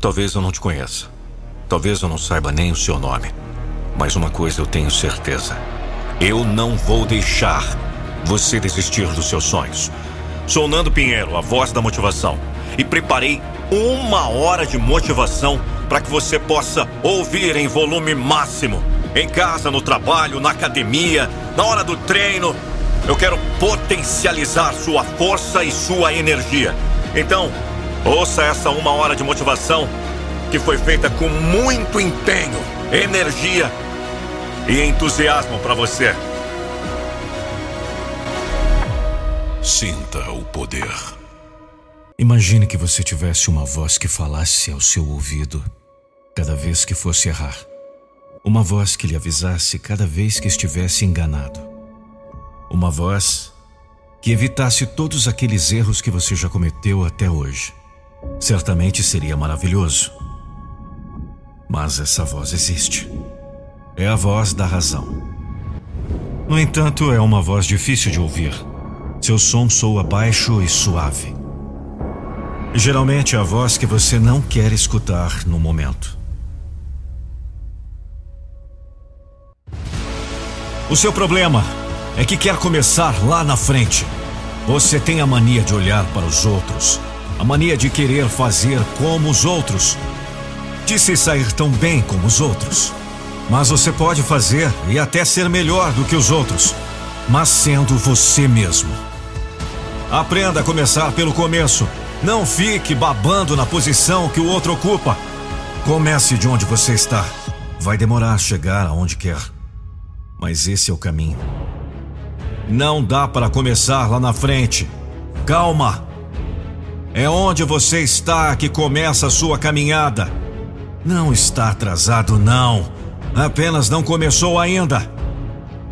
Talvez eu não te conheça. Talvez eu não saiba nem o seu nome. Mas uma coisa eu tenho certeza: eu não vou deixar você desistir dos seus sonhos. Sou Nando Pinheiro, a voz da motivação, e preparei uma hora de motivação para que você possa ouvir em volume máximo. Em casa, no trabalho, na academia, na hora do treino. Eu quero potencializar sua força e sua energia. Então, ouça essa uma hora de motivação que foi feita com muito empenho, energia e entusiasmo para você. Sinta o poder. Imagine que você tivesse uma voz que falasse ao seu ouvido cada vez que fosse errar. Uma voz que lhe avisasse cada vez que estivesse enganado. Uma voz que evitasse todos aqueles erros que você já cometeu até hoje. Certamente seria maravilhoso. Mas essa voz existe. É a voz da razão. No entanto, é uma voz difícil de ouvir. Seu som soa baixo e suave. Geralmente é a voz que você não quer escutar no momento. O seu problema é que quer começar lá na frente. Você tem a mania de olhar para os outros, a mania de querer fazer como os outros, de se sair tão bem como os outros. Mas você pode fazer e até ser melhor do que os outros, mas sendo você mesmo. Aprenda a começar pelo começo. Não fique babando na posição que o outro ocupa. Comece de onde você está. Vai demorar a chegar aonde quer. Mas esse é o caminho. Não dá para começar lá na frente. Calma. É onde você está que começa a sua caminhada. Não está atrasado, não. Apenas não começou ainda.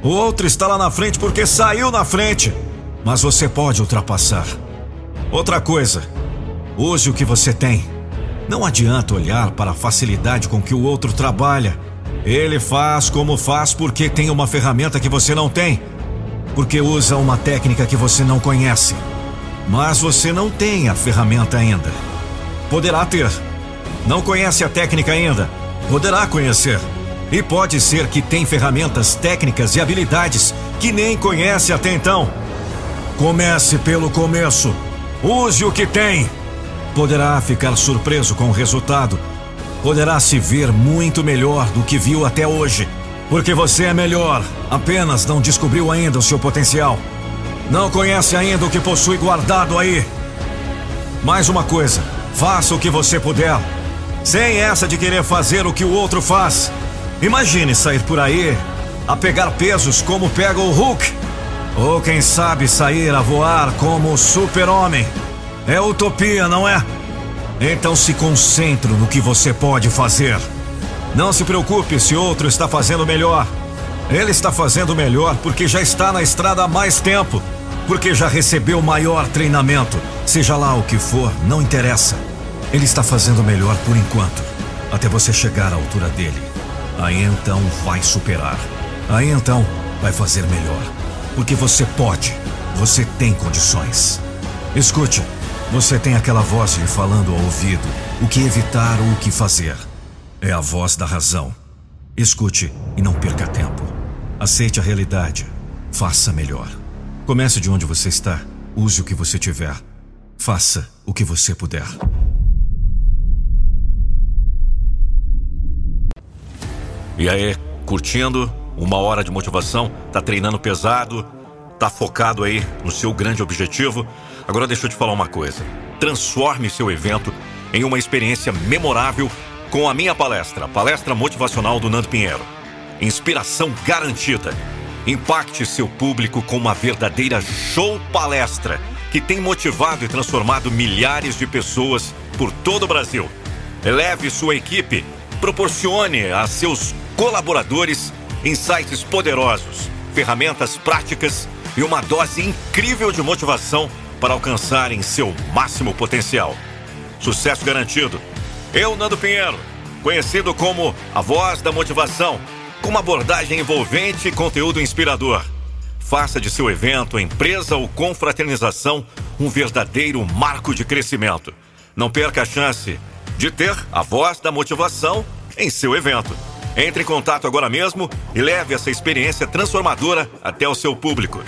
O outro está lá na frente porque saiu na frente. Mas você pode ultrapassar. Outra coisa, use o que você tem. Não adianta olhar para a facilidade com que o outro trabalha. Ele faz como faz porque tem uma ferramenta que você não tem. Porque usa uma técnica que você não conhece. Mas você não tem a ferramenta ainda. Poderá ter não conhece a técnica ainda? Poderá conhecer. E pode ser que tem ferramentas técnicas e habilidades que nem conhece até então. Comece pelo começo. Use o que tem. Poderá ficar surpreso com o resultado. Poderá se ver muito melhor do que viu até hoje. Porque você é melhor, apenas não descobriu ainda o seu potencial. Não conhece ainda o que possui guardado aí. Mais uma coisa, faça o que você puder sem essa de querer fazer o que o outro faz. Imagine sair por aí a pegar pesos como pega o Hulk. Ou quem sabe sair a voar como o Super-Homem. É utopia, não é? Então se concentre no que você pode fazer. Não se preocupe se outro está fazendo melhor. Ele está fazendo melhor porque já está na estrada há mais tempo. Porque já recebeu maior treinamento. Seja lá o que for, não interessa. Ele está fazendo melhor por enquanto, até você chegar à altura dele. Aí então vai superar. Aí então vai fazer melhor. Porque você pode, você tem condições. Escute, você tem aquela voz lhe falando ao ouvido o que evitar ou o que fazer. É a voz da razão. Escute e não perca tempo. Aceite a realidade. Faça melhor. Comece de onde você está. Use o que você tiver. Faça o que você puder. E aí, curtindo uma hora de motivação? Tá treinando pesado? Tá focado aí no seu grande objetivo? Agora deixa eu te falar uma coisa. Transforme seu evento em uma experiência memorável com a minha palestra, palestra motivacional do Nando Pinheiro. Inspiração garantida. Impacte seu público com uma verdadeira show palestra que tem motivado e transformado milhares de pessoas por todo o Brasil. Eleve sua equipe, proporcione a seus colaboradores, insights poderosos, ferramentas práticas e uma dose incrível de motivação para alcançarem seu máximo potencial. Sucesso garantido. Eu, Nando Pinheiro, conhecido como a voz da motivação, com uma abordagem envolvente e conteúdo inspirador. Faça de seu evento, empresa ou confraternização um verdadeiro marco de crescimento. Não perca a chance de ter a voz da motivação em seu evento. Entre em contato agora mesmo e leve essa experiência transformadora até o seu público.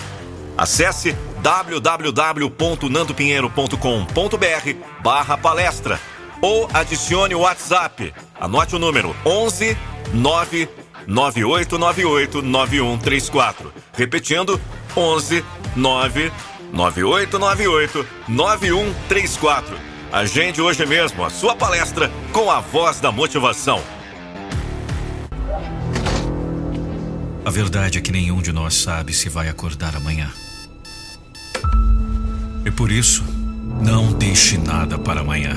Acesse www.nandopinheiro.com.br barra palestra ou adicione o WhatsApp. Anote o número 11 9 9898 9134. Repetindo, 11 9 9898 9134. Agende hoje mesmo a sua palestra com a voz da motivação. A verdade é que nenhum de nós sabe se vai acordar amanhã. E por isso, não deixe nada para amanhã.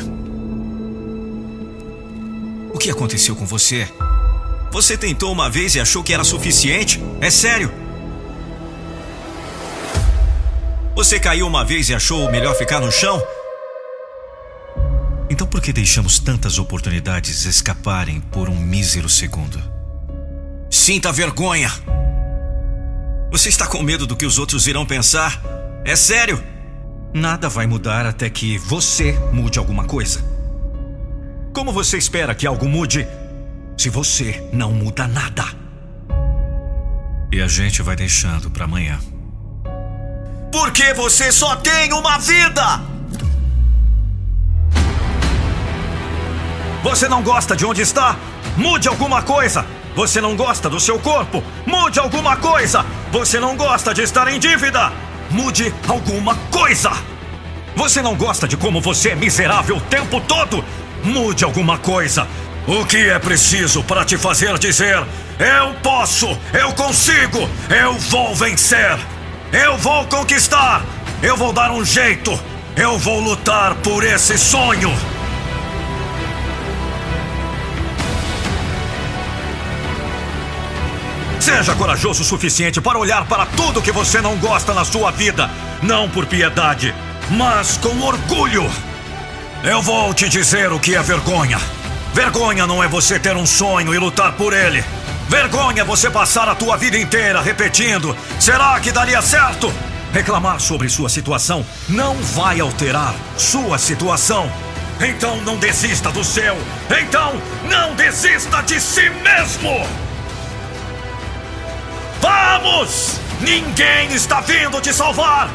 O que aconteceu com você? Você tentou uma vez e achou que era suficiente? É sério? Você caiu uma vez e achou melhor ficar no chão? Então por que deixamos tantas oportunidades escaparem por um mísero segundo? Sinta vergonha! Você está com medo do que os outros irão pensar? É sério? Nada vai mudar até que você mude alguma coisa. Como você espera que algo mude se você não muda nada? E a gente vai deixando para amanhã. Porque você só tem uma vida! Você não gosta de onde está? Mude alguma coisa! Você não gosta do seu corpo? Mude alguma coisa! Você não gosta de estar em dívida? Mude alguma coisa! Você não gosta de como você é miserável o tempo todo? Mude alguma coisa! O que é preciso para te fazer dizer: Eu posso, eu consigo, eu vou vencer? Eu vou conquistar! Eu vou dar um jeito! Eu vou lutar por esse sonho! Seja corajoso o suficiente para olhar para tudo que você não gosta na sua vida, não por piedade, mas com orgulho. Eu vou te dizer o que é vergonha. Vergonha não é você ter um sonho e lutar por ele. Vergonha é você passar a tua vida inteira repetindo: será que daria certo? Reclamar sobre sua situação não vai alterar sua situação. Então não desista do seu. Então não desista de si mesmo. Vamos! Ninguém está vindo te salvar.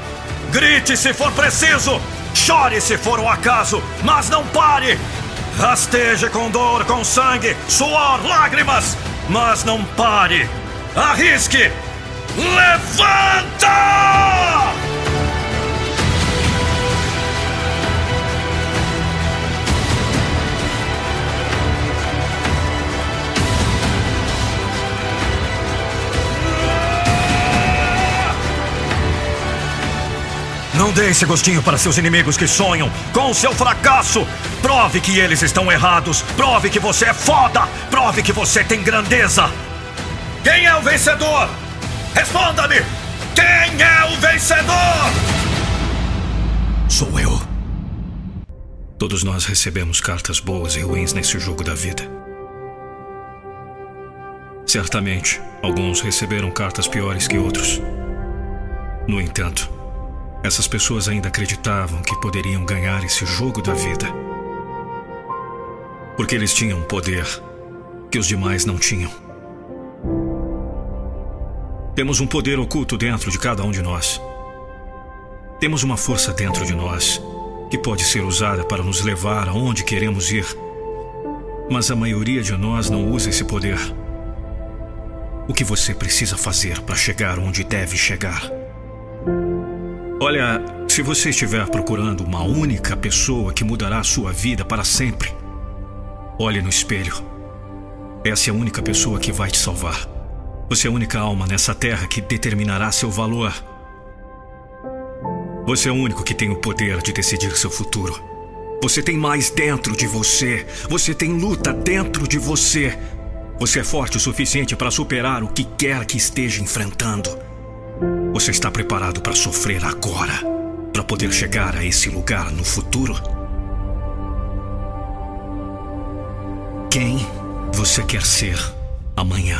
Grite se for preciso. Chore se for um acaso, mas não pare. Rasteje com dor, com sangue, suor, lágrimas mas não pare! Arrisque! Levanta! Não dê esse gostinho para seus inimigos que sonham com o seu fracasso. Prove que eles estão errados. Prove que você é foda. Prove que você tem grandeza. Quem é o vencedor? Responda-me! Quem é o vencedor? Sou eu. Todos nós recebemos cartas boas e ruins nesse jogo da vida. Certamente, alguns receberam cartas piores que outros. No entanto, essas pessoas ainda acreditavam que poderiam ganhar esse jogo da vida. Porque eles tinham um poder que os demais não tinham. Temos um poder oculto dentro de cada um de nós. Temos uma força dentro de nós que pode ser usada para nos levar aonde queremos ir. Mas a maioria de nós não usa esse poder. O que você precisa fazer para chegar onde deve chegar? Olha, se você estiver procurando uma única pessoa que mudará a sua vida para sempre, olhe no espelho. Essa é a única pessoa que vai te salvar. Você é a única alma nessa terra que determinará seu valor. Você é o único que tem o poder de decidir seu futuro. Você tem mais dentro de você. Você tem luta dentro de você. Você é forte o suficiente para superar o que quer que esteja enfrentando. Você está preparado para sofrer agora, para poder chegar a esse lugar no futuro? Quem você quer ser amanhã?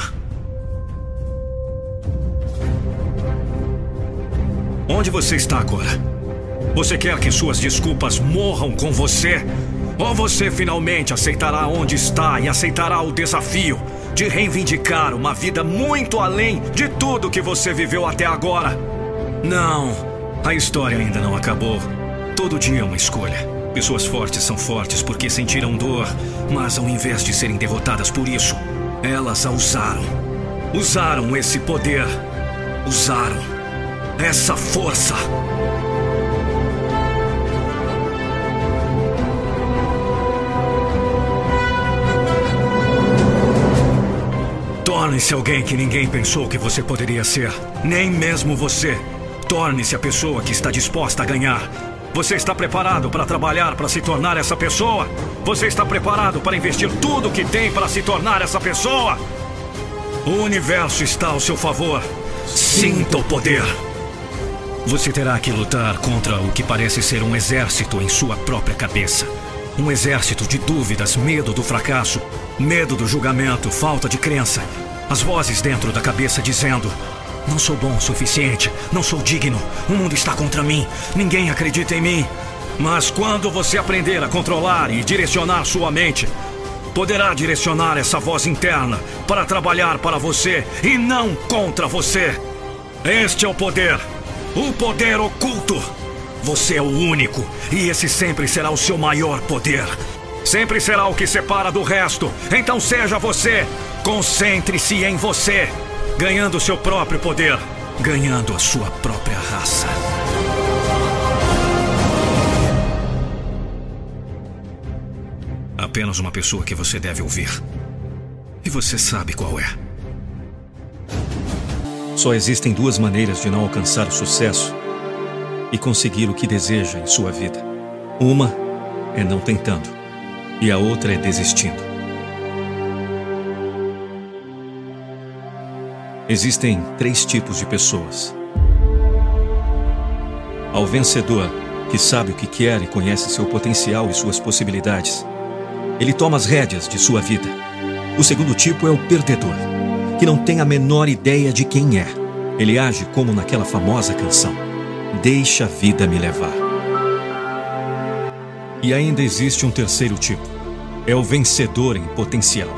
Onde você está agora? Você quer que suas desculpas morram com você? Ou você finalmente aceitará onde está e aceitará o desafio de reivindicar uma vida muito além de tudo que você viveu até agora. Não, a história ainda não acabou. Todo dia é uma escolha. Pessoas fortes são fortes porque sentiram dor, mas ao invés de serem derrotadas por isso, elas a usaram. Usaram esse poder. Usaram essa força. Torne-se alguém que ninguém pensou que você poderia ser. Nem mesmo você. Torne-se a pessoa que está disposta a ganhar. Você está preparado para trabalhar para se tornar essa pessoa? Você está preparado para investir tudo que tem para se tornar essa pessoa? O universo está ao seu favor. Sinta o poder. Você terá que lutar contra o que parece ser um exército em sua própria cabeça. Um exército de dúvidas, medo do fracasso, medo do julgamento, falta de crença, as vozes dentro da cabeça dizendo: Não sou bom o suficiente, não sou digno, o mundo está contra mim, ninguém acredita em mim. Mas quando você aprender a controlar e direcionar sua mente, poderá direcionar essa voz interna para trabalhar para você e não contra você. Este é o poder, o poder oculto. Você é o único e esse sempre será o seu maior poder. Sempre será o que separa do resto. Então seja você. Concentre-se em você, ganhando seu próprio poder, ganhando a sua própria raça. Apenas uma pessoa que você deve ouvir. E você sabe qual é. Só existem duas maneiras de não alcançar o sucesso e conseguir o que deseja em sua vida. Uma é não tentando e a outra é desistindo. Existem três tipos de pessoas. Ao vencedor, que sabe o que quer e conhece seu potencial e suas possibilidades, ele toma as rédeas de sua vida. O segundo tipo é o perdedor, que não tem a menor ideia de quem é. Ele age como naquela famosa canção: Deixa a vida me levar. E ainda existe um terceiro tipo. É o vencedor em potencial,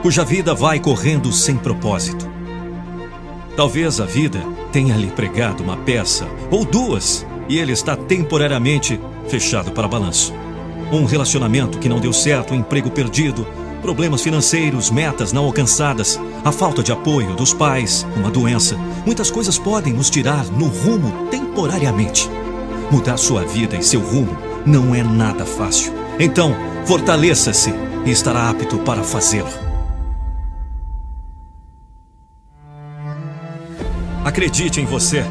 cuja vida vai correndo sem propósito. Talvez a vida tenha lhe pregado uma peça ou duas e ele está temporariamente fechado para balanço. Um relacionamento que não deu certo, um emprego perdido, problemas financeiros, metas não alcançadas, a falta de apoio dos pais, uma doença. Muitas coisas podem nos tirar no rumo temporariamente. Mudar sua vida e seu rumo não é nada fácil. Então, fortaleça-se e estará apto para fazê-lo. Acredite em você.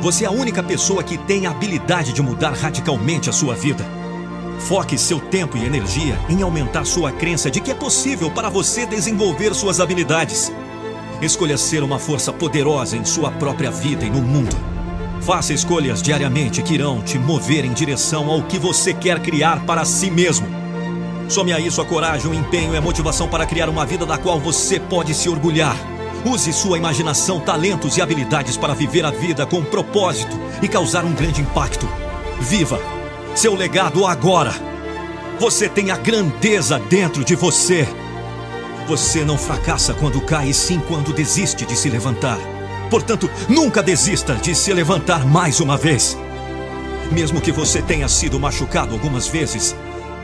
Você é a única pessoa que tem a habilidade de mudar radicalmente a sua vida. Foque seu tempo e energia em aumentar sua crença de que é possível para você desenvolver suas habilidades. Escolha ser uma força poderosa em sua própria vida e no mundo. Faça escolhas diariamente que irão te mover em direção ao que você quer criar para si mesmo. Some a isso a coragem, o empenho e a motivação para criar uma vida da qual você pode se orgulhar. Use sua imaginação, talentos e habilidades para viver a vida com propósito e causar um grande impacto. Viva seu legado agora. Você tem a grandeza dentro de você. Você não fracassa quando cai, sim quando desiste de se levantar. Portanto, nunca desista de se levantar mais uma vez. Mesmo que você tenha sido machucado algumas vezes,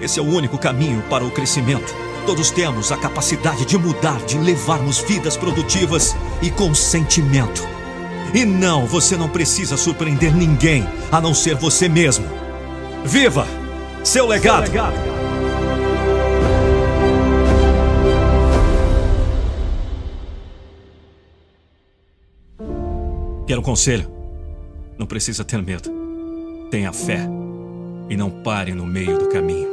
esse é o único caminho para o crescimento. Todos temos a capacidade de mudar, de levarmos vidas produtivas e com sentimento. E não, você não precisa surpreender ninguém a não ser você mesmo. Viva seu legado! Seu legado. Quero um conselho. Não precisa ter medo. Tenha fé e não pare no meio do caminho.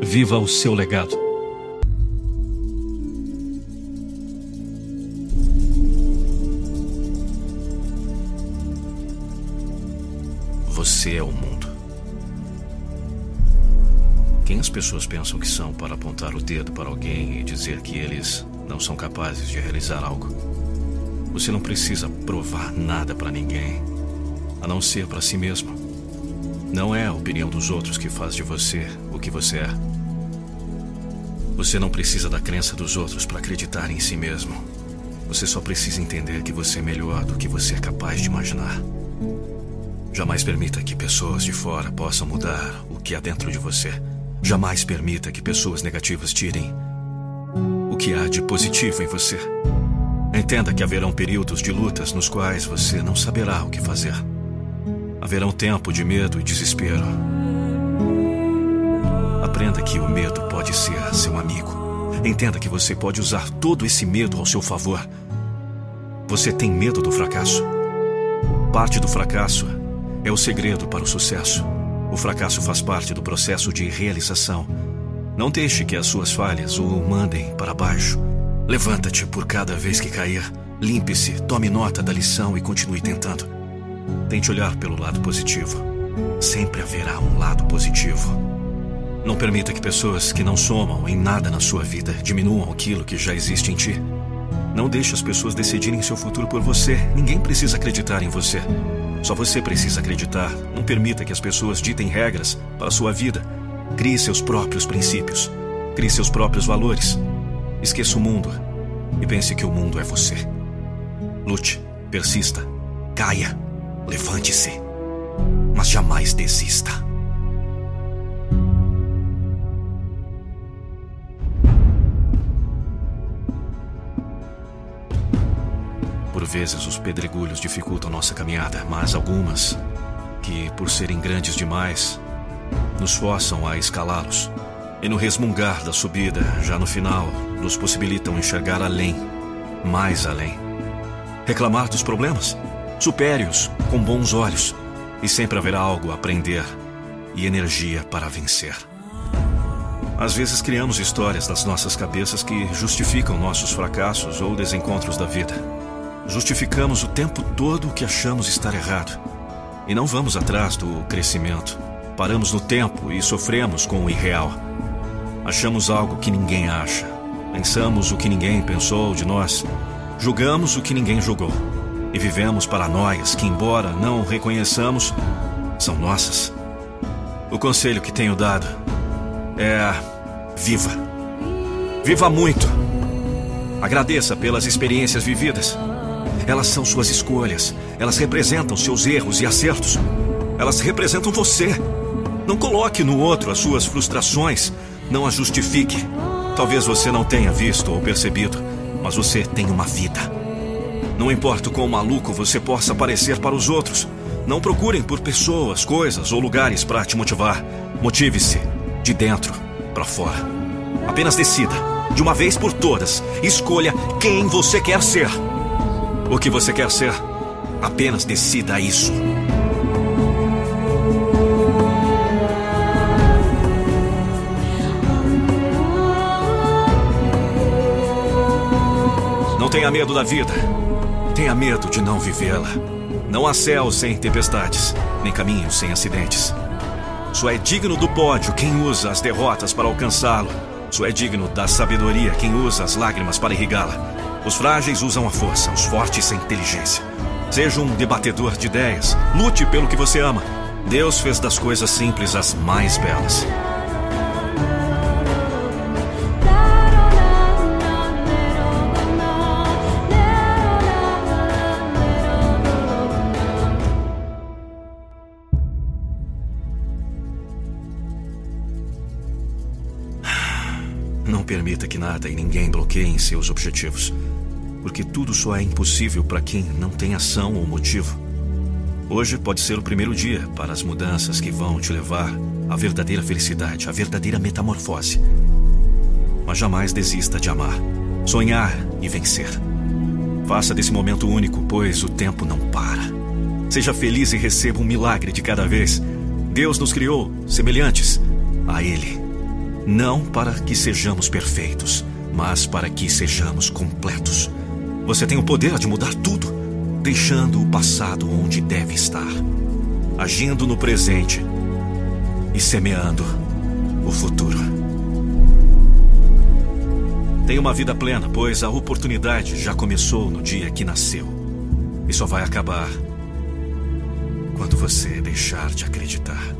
Viva o seu legado. Você é o mundo. Quem as pessoas pensam que são para apontar o dedo para alguém e dizer que eles não são capazes de realizar algo? Você não precisa provar nada para ninguém, a não ser para si mesmo. Não é a opinião dos outros que faz de você o que você é. Você não precisa da crença dos outros para acreditar em si mesmo. Você só precisa entender que você é melhor do que você é capaz de imaginar. Jamais permita que pessoas de fora possam mudar o que há dentro de você. Jamais permita que pessoas negativas tirem o que há de positivo em você. Entenda que haverão períodos de lutas nos quais você não saberá o que fazer. Haverão tempo de medo e desespero. Aprenda que o medo pode ser seu amigo. Entenda que você pode usar todo esse medo ao seu favor. Você tem medo do fracasso? Parte do fracasso é o segredo para o sucesso. O fracasso faz parte do processo de realização. Não deixe que as suas falhas o mandem para baixo. Levanta-te por cada vez que cair. Limpe-se, tome nota da lição e continue tentando. Tente olhar pelo lado positivo. Sempre haverá um lado positivo. Não permita que pessoas que não somam em nada na sua vida diminuam aquilo que já existe em ti. Não deixe as pessoas decidirem seu futuro por você. Ninguém precisa acreditar em você. Só você precisa acreditar. Não permita que as pessoas ditem regras para a sua vida. Crie seus próprios princípios. Crie seus próprios valores. Esqueça o mundo e pense que o mundo é você. Lute, persista, caia, levante-se, mas jamais desista. Por vezes os pedregulhos dificultam nossa caminhada, mas algumas, que por serem grandes demais, nos forçam a escalá-los. E no resmungar da subida, já no final, nos possibilitam enxergar além, mais além. Reclamar dos problemas? Supere-os com bons olhos, e sempre haverá algo a aprender e energia para vencer. Às vezes criamos histórias das nossas cabeças que justificam nossos fracassos ou desencontros da vida. Justificamos o tempo todo o que achamos estar errado. E não vamos atrás do crescimento. Paramos no tempo e sofremos com o irreal. Achamos algo que ninguém acha. Pensamos o que ninguém pensou de nós. Julgamos o que ninguém julgou. E vivemos paranoias que, embora não reconheçamos, são nossas. O conselho que tenho dado é: viva. Viva muito. Agradeça pelas experiências vividas. Elas são suas escolhas. Elas representam seus erros e acertos. Elas representam você. Não coloque no outro as suas frustrações. Não as justifique. Talvez você não tenha visto ou percebido, mas você tem uma vida. Não importa o quão maluco você possa parecer para os outros. Não procurem por pessoas, coisas ou lugares para te motivar. Motive-se de dentro para fora. Apenas decida, de uma vez por todas, escolha quem você quer ser o que você quer ser. Apenas decida isso. Tenha medo da vida. Tenha medo de não vivê-la. Não há céu sem tempestades, nem caminhos sem acidentes. Só é digno do pódio quem usa as derrotas para alcançá-lo. Só é digno da sabedoria quem usa as lágrimas para irrigá-la. Os frágeis usam a força, os fortes a inteligência. Seja um debatedor de ideias. Lute pelo que você ama. Deus fez das coisas simples as mais belas. Nada e ninguém bloqueiem seus objetivos porque tudo só é impossível para quem não tem ação ou motivo. Hoje pode ser o primeiro dia para as mudanças que vão te levar à verdadeira felicidade, à verdadeira metamorfose. Mas jamais desista de amar, sonhar e vencer. Faça desse momento único, pois o tempo não para. Seja feliz e receba um milagre de cada vez. Deus nos criou semelhantes a Ele, não para que sejamos perfeitos, mas para que sejamos completos. Você tem o poder de mudar tudo, deixando o passado onde deve estar, agindo no presente e semeando o futuro. Tenha uma vida plena, pois a oportunidade já começou no dia que nasceu e só vai acabar quando você deixar de acreditar.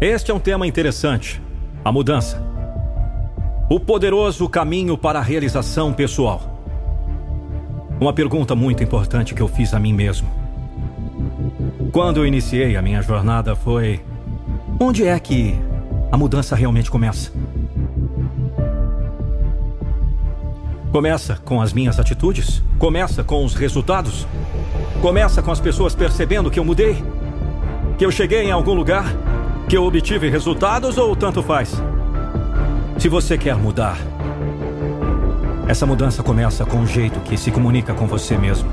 Este é um tema interessante: a mudança. O poderoso caminho para a realização pessoal. Uma pergunta muito importante que eu fiz a mim mesmo. Quando eu iniciei a minha jornada foi: onde é que a mudança realmente começa? Começa com as minhas atitudes? Começa com os resultados? Começa com as pessoas percebendo que eu mudei? Que eu cheguei em algum lugar? Que eu obtive resultados ou tanto faz? Se você quer mudar, essa mudança começa com o jeito que se comunica com você mesmo.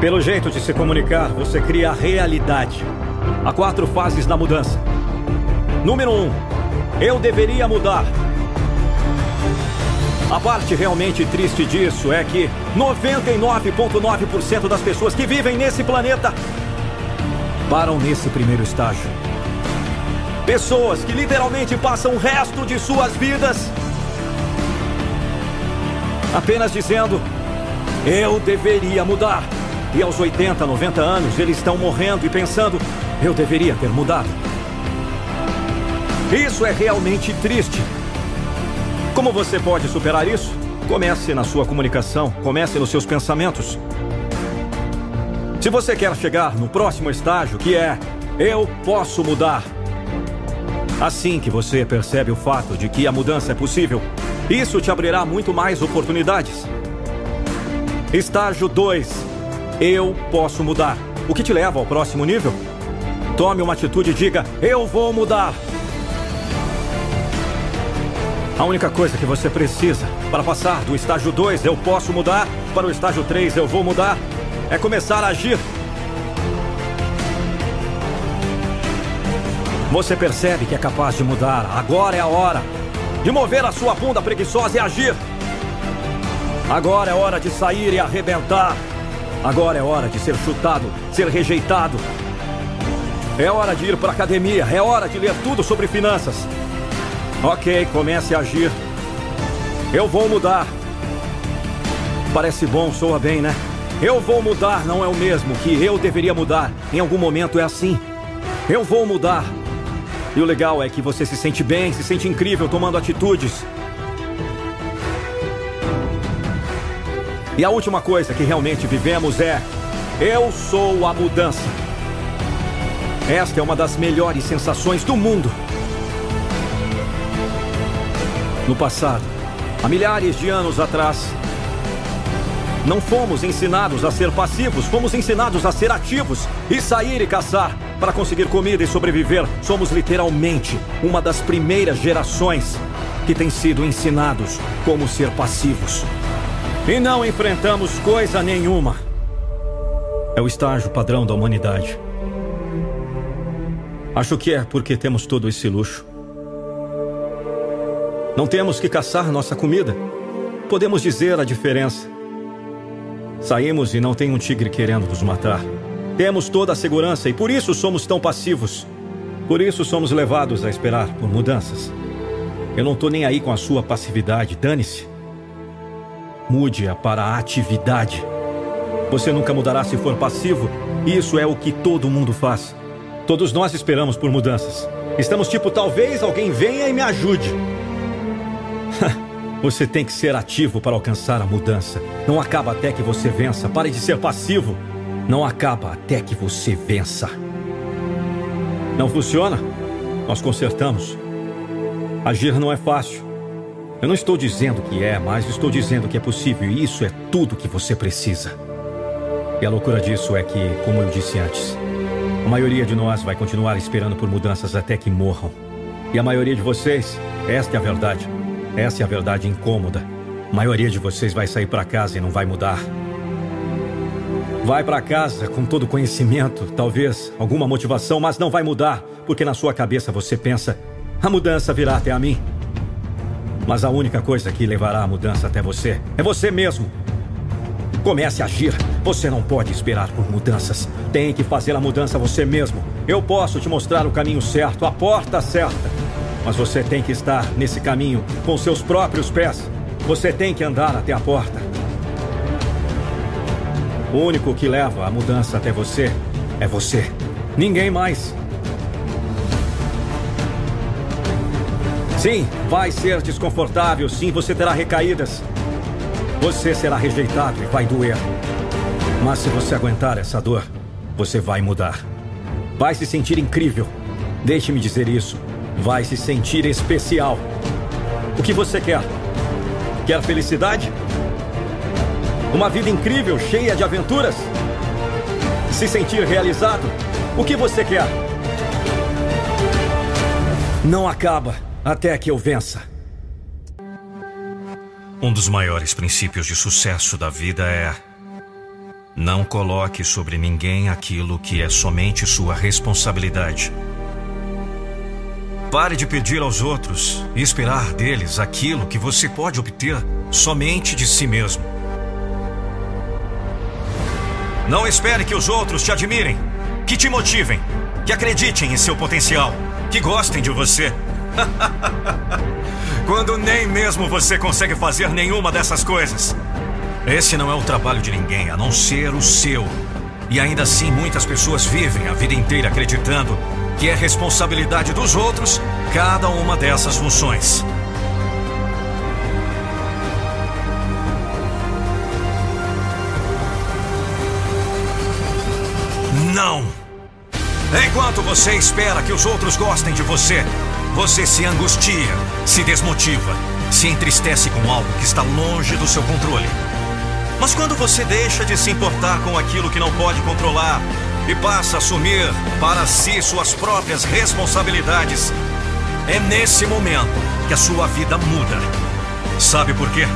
Pelo jeito de se comunicar, você cria a realidade. Há quatro fases da mudança. Número um, eu deveria mudar. A parte realmente triste disso é que 99,9% das pessoas que vivem nesse planeta param nesse primeiro estágio. Pessoas que literalmente passam o resto de suas vidas apenas dizendo: eu deveria mudar. E aos 80, 90 anos, eles estão morrendo e pensando: eu deveria ter mudado. Isso é realmente triste. Como você pode superar isso? Comece na sua comunicação, comece nos seus pensamentos. Se você quer chegar no próximo estágio, que é eu posso mudar. Assim que você percebe o fato de que a mudança é possível, isso te abrirá muito mais oportunidades. Estágio 2. Eu posso mudar. O que te leva ao próximo nível? Tome uma atitude e diga: Eu vou mudar. A única coisa que você precisa para passar do estágio 2, eu posso mudar, para o estágio 3, eu vou mudar, é começar a agir. Você percebe que é capaz de mudar. Agora é a hora de mover a sua bunda preguiçosa e agir. Agora é hora de sair e arrebentar. Agora é hora de ser chutado, ser rejeitado. É hora de ir para a academia. É hora de ler tudo sobre finanças. Ok, comece a agir. Eu vou mudar. Parece bom, soa bem, né? Eu vou mudar não é o mesmo que eu deveria mudar. Em algum momento é assim. Eu vou mudar. E o legal é que você se sente bem, se sente incrível tomando atitudes. E a última coisa que realmente vivemos é: eu sou a mudança. Esta é uma das melhores sensações do mundo. No passado, há milhares de anos atrás, não fomos ensinados a ser passivos, fomos ensinados a ser ativos e sair e caçar para conseguir comida e sobreviver. Somos literalmente uma das primeiras gerações que tem sido ensinados como ser passivos. E não enfrentamos coisa nenhuma. É o estágio padrão da humanidade. Acho que é porque temos todo esse luxo. Não temos que caçar nossa comida. Podemos dizer a diferença. Saímos e não tem um tigre querendo nos matar. Temos toda a segurança e por isso somos tão passivos. Por isso somos levados a esperar por mudanças. Eu não estou nem aí com a sua passividade, dane-se. Mude-a para a atividade. Você nunca mudará se for passivo. Isso é o que todo mundo faz. Todos nós esperamos por mudanças. Estamos tipo, talvez alguém venha e me ajude. Você tem que ser ativo para alcançar a mudança. Não acaba até que você vença. Pare de ser passivo. Não acaba até que você vença. Não funciona? Nós consertamos. Agir não é fácil. Eu não estou dizendo que é, mas estou dizendo que é possível e isso é tudo que você precisa. E a loucura disso é que, como eu disse antes, a maioria de nós vai continuar esperando por mudanças até que morram. E a maioria de vocês, esta é a verdade. Essa é a verdade incômoda. A maioria de vocês vai sair para casa e não vai mudar. Vai para casa com todo conhecimento, talvez alguma motivação, mas não vai mudar, porque na sua cabeça você pensa: a mudança virá até a mim. Mas a única coisa que levará a mudança até você é você mesmo. Comece a agir. Você não pode esperar por mudanças. Tem que fazer a mudança você mesmo. Eu posso te mostrar o caminho certo, a porta certa. Mas você tem que estar nesse caminho com seus próprios pés. Você tem que andar até a porta. O único que leva a mudança até você é você. Ninguém mais. Sim, vai ser desconfortável. Sim, você terá recaídas. Você será rejeitado e vai doer. Mas se você aguentar essa dor, você vai mudar. Vai se sentir incrível. Deixe-me dizer isso. Vai se sentir especial. O que você quer? Quer felicidade? Uma vida incrível, cheia de aventuras? Se sentir realizado? O que você quer? Não acaba até que eu vença. Um dos maiores princípios de sucesso da vida é: não coloque sobre ninguém aquilo que é somente sua responsabilidade. Pare de pedir aos outros e esperar deles aquilo que você pode obter somente de si mesmo. Não espere que os outros te admirem, que te motivem, que acreditem em seu potencial, que gostem de você. Quando nem mesmo você consegue fazer nenhuma dessas coisas. Esse não é o trabalho de ninguém, a não ser o seu. E ainda assim, muitas pessoas vivem a vida inteira acreditando que é responsabilidade dos outros cada uma dessas funções. Não! Enquanto você espera que os outros gostem de você, você se angustia, se desmotiva, se entristece com algo que está longe do seu controle. Mas quando você deixa de se importar com aquilo que não pode controlar e passa a assumir para si suas próprias responsabilidades, é nesse momento que a sua vida muda. Sabe por quê?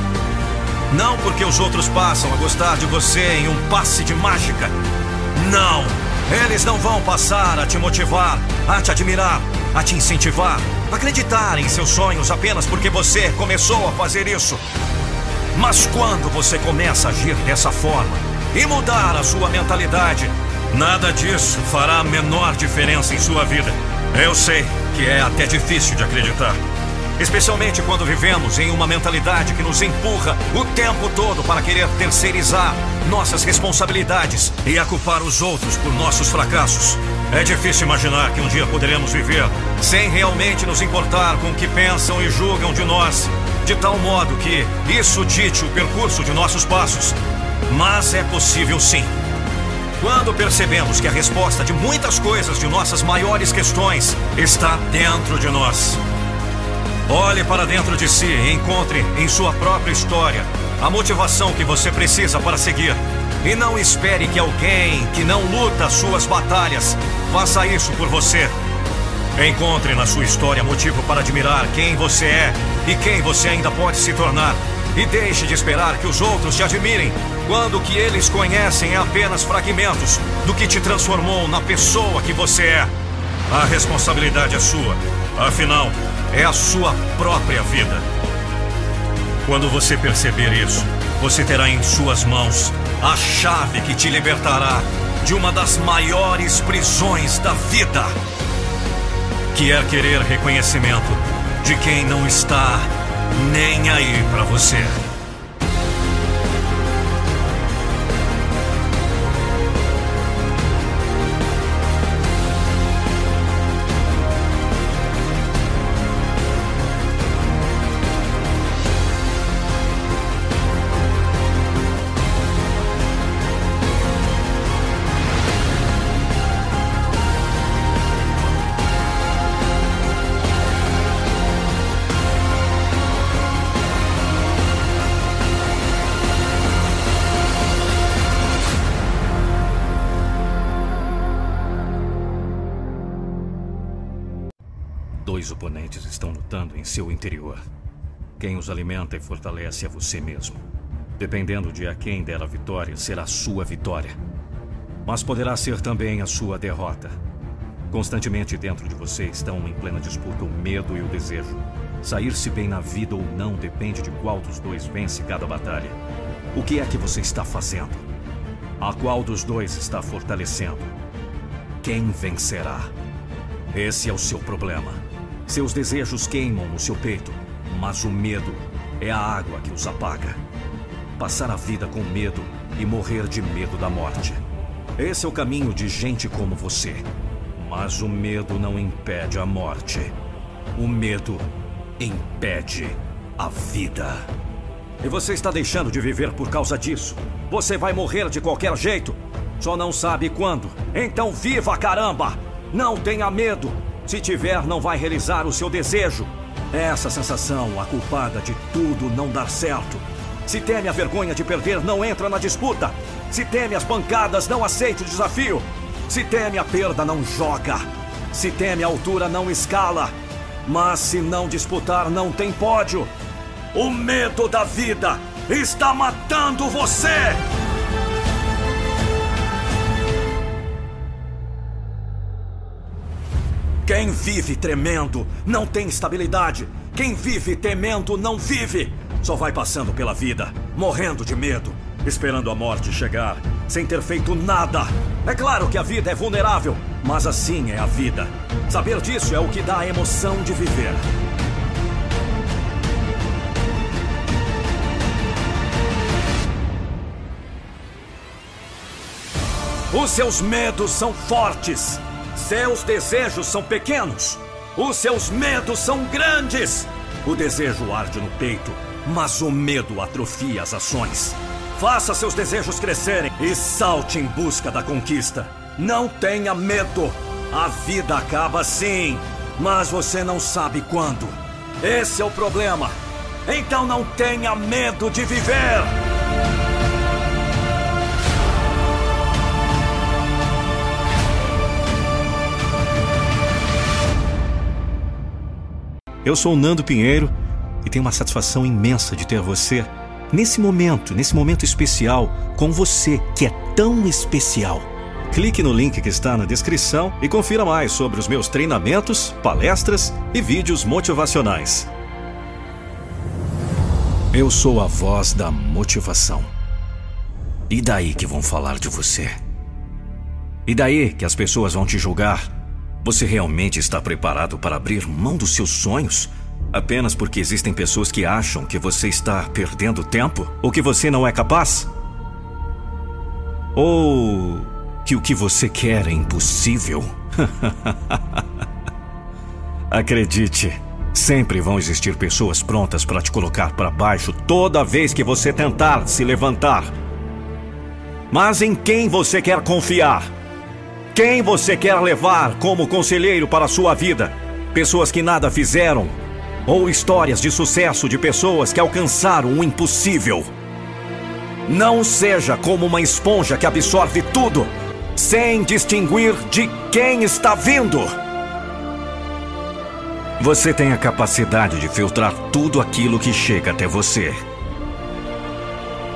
Não porque os outros passam a gostar de você em um passe de mágica. Não! Eles não vão passar a te motivar, a te admirar, a te incentivar, acreditar em seus sonhos apenas porque você começou a fazer isso. Mas quando você começa a agir dessa forma e mudar a sua mentalidade, nada disso fará a menor diferença em sua vida. Eu sei que é até difícil de acreditar. Especialmente quando vivemos em uma mentalidade que nos empurra o tempo todo para querer terceirizar nossas responsabilidades e a culpar os outros por nossos fracassos. É difícil imaginar que um dia poderemos viver sem realmente nos importar com o que pensam e julgam de nós, de tal modo que isso dite o percurso de nossos passos. Mas é possível sim. Quando percebemos que a resposta de muitas coisas de nossas maiores questões está dentro de nós. Olhe para dentro de si e encontre em sua própria história a motivação que você precisa para seguir. E não espere que alguém que não luta suas batalhas faça isso por você. Encontre na sua história motivo para admirar quem você é e quem você ainda pode se tornar. E deixe de esperar que os outros te admirem quando o que eles conhecem é apenas fragmentos do que te transformou na pessoa que você é. A responsabilidade é sua. Afinal, é a sua própria vida. Quando você perceber isso, você terá em suas mãos a chave que te libertará de uma das maiores prisões da vida, que é querer reconhecimento de quem não está nem aí para você. Seu interior. Quem os alimenta e fortalece é você mesmo. Dependendo de a quem der a vitória, será sua vitória. mas poderá ser também a sua derrota. Constantemente dentro de você estão em plena disputa o medo e o desejo. Sair-se bem na vida ou não depende de qual dos dois vence cada batalha. O que é que você está fazendo? A qual dos dois está fortalecendo? Quem vencerá? Esse é o seu problema. Seus desejos queimam no seu peito, mas o medo é a água que os apaga. Passar a vida com medo e morrer de medo da morte. Esse é o caminho de gente como você. Mas o medo não impede a morte. O medo impede a vida. E você está deixando de viver por causa disso. Você vai morrer de qualquer jeito. Só não sabe quando. Então viva, caramba! Não tenha medo. Se tiver, não vai realizar o seu desejo. Essa sensação, a culpada de tudo não dar certo. Se teme a vergonha de perder, não entra na disputa. Se teme as pancadas, não aceite o desafio. Se teme a perda, não joga. Se teme a altura, não escala. Mas se não disputar, não tem pódio. O medo da vida está matando você! Quem vive tremendo não tem estabilidade. Quem vive temendo não vive. Só vai passando pela vida, morrendo de medo, esperando a morte chegar, sem ter feito nada. É claro que a vida é vulnerável, mas assim é a vida. Saber disso é o que dá a emoção de viver. Os seus medos são fortes. Seus desejos são pequenos. Os seus medos são grandes. O desejo arde no peito, mas o medo atrofia as ações. Faça seus desejos crescerem e salte em busca da conquista. Não tenha medo. A vida acaba sim, mas você não sabe quando. Esse é o problema. Então não tenha medo de viver. Eu sou o Nando Pinheiro e tenho uma satisfação imensa de ter você nesse momento, nesse momento especial, com você que é tão especial. Clique no link que está na descrição e confira mais sobre os meus treinamentos, palestras e vídeos motivacionais. Eu sou a voz da motivação. E daí que vão falar de você? E daí que as pessoas vão te julgar? Você realmente está preparado para abrir mão dos seus sonhos? Apenas porque existem pessoas que acham que você está perdendo tempo? Ou que você não é capaz? Ou que o que você quer é impossível? Acredite, sempre vão existir pessoas prontas para te colocar para baixo toda vez que você tentar se levantar. Mas em quem você quer confiar? Quem você quer levar como conselheiro para a sua vida? Pessoas que nada fizeram? Ou histórias de sucesso de pessoas que alcançaram o impossível? Não seja como uma esponja que absorve tudo, sem distinguir de quem está vindo. Você tem a capacidade de filtrar tudo aquilo que chega até você.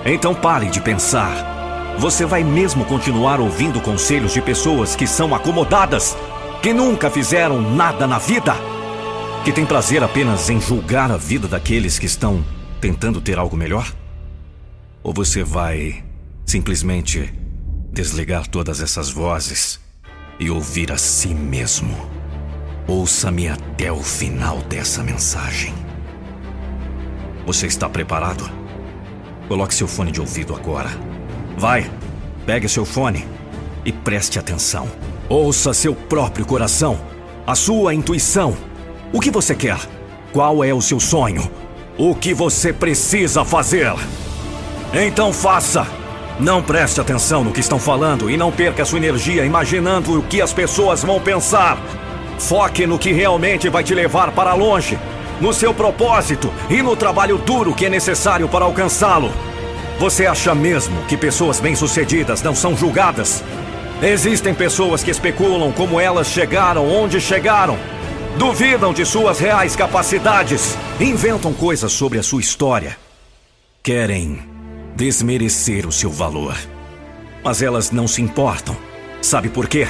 Então pare de pensar você vai mesmo continuar ouvindo conselhos de pessoas que são acomodadas, que nunca fizeram nada na vida, que têm prazer apenas em julgar a vida daqueles que estão tentando ter algo melhor? Ou você vai simplesmente desligar todas essas vozes e ouvir a si mesmo? Ouça-me até o final dessa mensagem. Você está preparado? Coloque seu fone de ouvido agora. Vai, pegue seu fone e preste atenção. Ouça seu próprio coração, a sua intuição. O que você quer? Qual é o seu sonho? O que você precisa fazer? Então faça! Não preste atenção no que estão falando e não perca sua energia imaginando o que as pessoas vão pensar. Foque no que realmente vai te levar para longe, no seu propósito e no trabalho duro que é necessário para alcançá-lo. Você acha mesmo que pessoas bem-sucedidas não são julgadas? Existem pessoas que especulam como elas chegaram onde chegaram. Duvidam de suas reais capacidades. Inventam coisas sobre a sua história. Querem desmerecer o seu valor. Mas elas não se importam. Sabe por quê?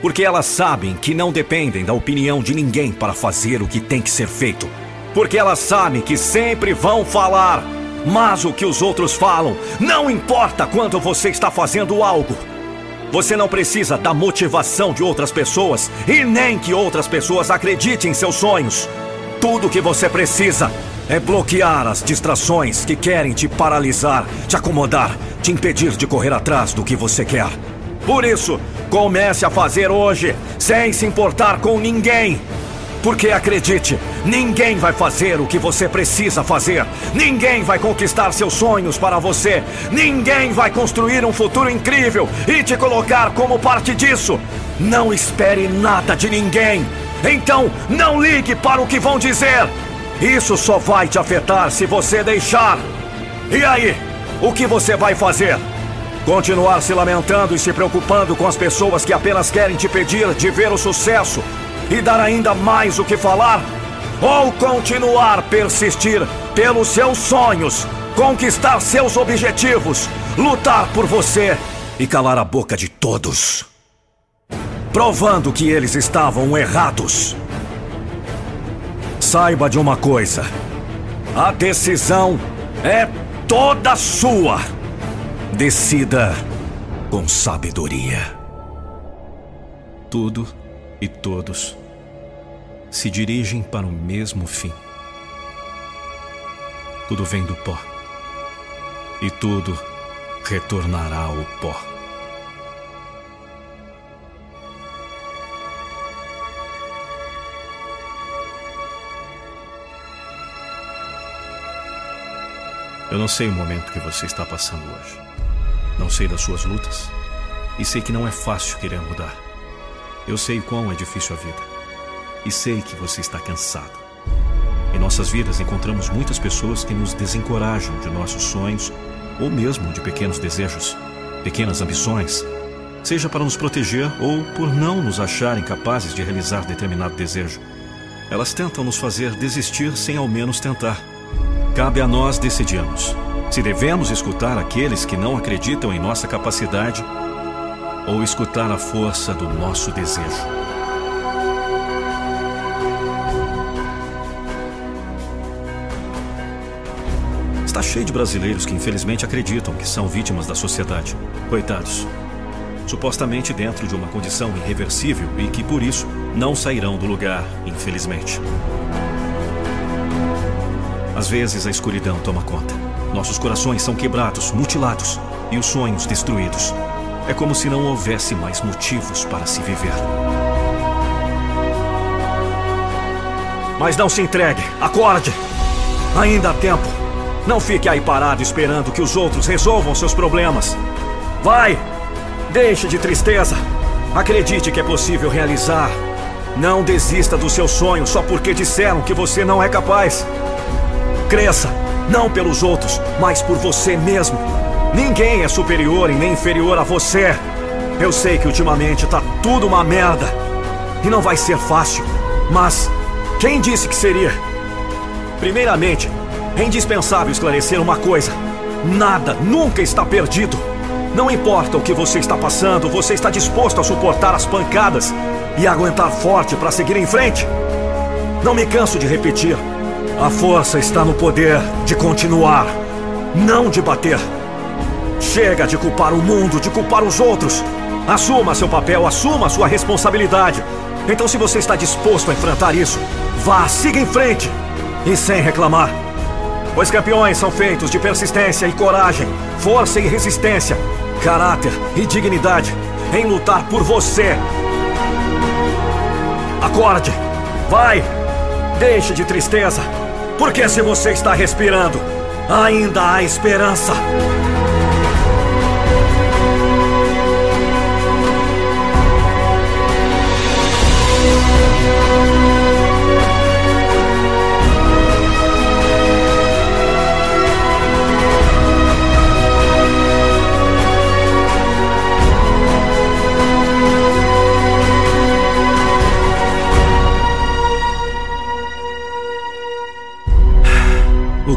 Porque elas sabem que não dependem da opinião de ninguém para fazer o que tem que ser feito. Porque elas sabem que sempre vão falar. Mas o que os outros falam não importa quando você está fazendo algo. Você não precisa da motivação de outras pessoas e nem que outras pessoas acreditem em seus sonhos. Tudo que você precisa é bloquear as distrações que querem te paralisar, te acomodar, te impedir de correr atrás do que você quer. Por isso, comece a fazer hoje, sem se importar com ninguém. Porque acredite, ninguém vai fazer o que você precisa fazer. Ninguém vai conquistar seus sonhos para você. Ninguém vai construir um futuro incrível e te colocar como parte disso. Não espere nada de ninguém. Então, não ligue para o que vão dizer. Isso só vai te afetar se você deixar. E aí? O que você vai fazer? Continuar se lamentando e se preocupando com as pessoas que apenas querem te pedir de ver o sucesso e dar ainda mais o que falar? Ou continuar persistir pelos seus sonhos, conquistar seus objetivos, lutar por você e calar a boca de todos? Provando que eles estavam errados. Saiba de uma coisa: a decisão é toda sua. Decida com sabedoria. Tudo e todos se dirigem para o mesmo fim. Tudo vem do pó e tudo retornará ao pó. Eu não sei o momento que você está passando hoje. Não sei das suas lutas. E sei que não é fácil querer mudar. Eu sei quão é difícil a vida. E sei que você está cansado. Em nossas vidas encontramos muitas pessoas que nos desencorajam de nossos sonhos ou mesmo de pequenos desejos, pequenas ambições, seja para nos proteger ou por não nos acharem capazes de realizar determinado desejo. Elas tentam nos fazer desistir sem ao menos tentar. Cabe a nós decidirmos se devemos escutar aqueles que não acreditam em nossa capacidade ou escutar a força do nosso desejo. Está cheio de brasileiros que infelizmente acreditam que são vítimas da sociedade. Coitados. Supostamente dentro de uma condição irreversível e que por isso não sairão do lugar, infelizmente. Às vezes a escuridão toma conta. Nossos corações são quebrados, mutilados e os sonhos destruídos. É como se não houvesse mais motivos para se viver. Mas não se entregue, acorde! Ainda há tempo. Não fique aí parado esperando que os outros resolvam seus problemas. Vai! Deixe de tristeza. Acredite que é possível realizar. Não desista do seu sonho só porque disseram que você não é capaz. Cresça, não pelos outros, mas por você mesmo. Ninguém é superior e nem inferior a você. Eu sei que ultimamente tá tudo uma merda. E não vai ser fácil. Mas quem disse que seria? Primeiramente, é indispensável esclarecer uma coisa: nada nunca está perdido. Não importa o que você está passando, você está disposto a suportar as pancadas e aguentar forte para seguir em frente. Não me canso de repetir. A força está no poder de continuar, não de bater. Chega de culpar o mundo, de culpar os outros. Assuma seu papel, assuma sua responsabilidade. Então, se você está disposto a enfrentar isso, vá, siga em frente e sem reclamar. Pois campeões são feitos de persistência e coragem, força e resistência, caráter e dignidade em lutar por você. Acorde! Vai! Deixe de tristeza! Porque se você está respirando, ainda há esperança.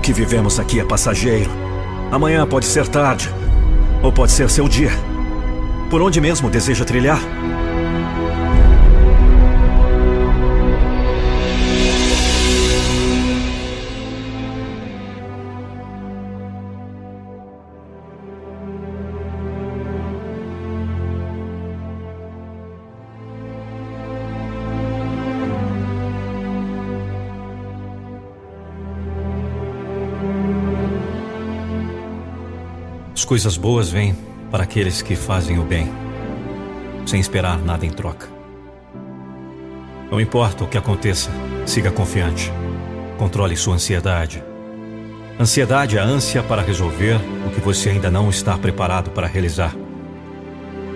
Que vivemos aqui é passageiro. Amanhã pode ser tarde, ou pode ser seu dia. Por onde mesmo deseja trilhar? As coisas boas vêm para aqueles que fazem o bem, sem esperar nada em troca. Não importa o que aconteça, siga confiante. Controle sua ansiedade. Ansiedade é a ânsia para resolver o que você ainda não está preparado para realizar.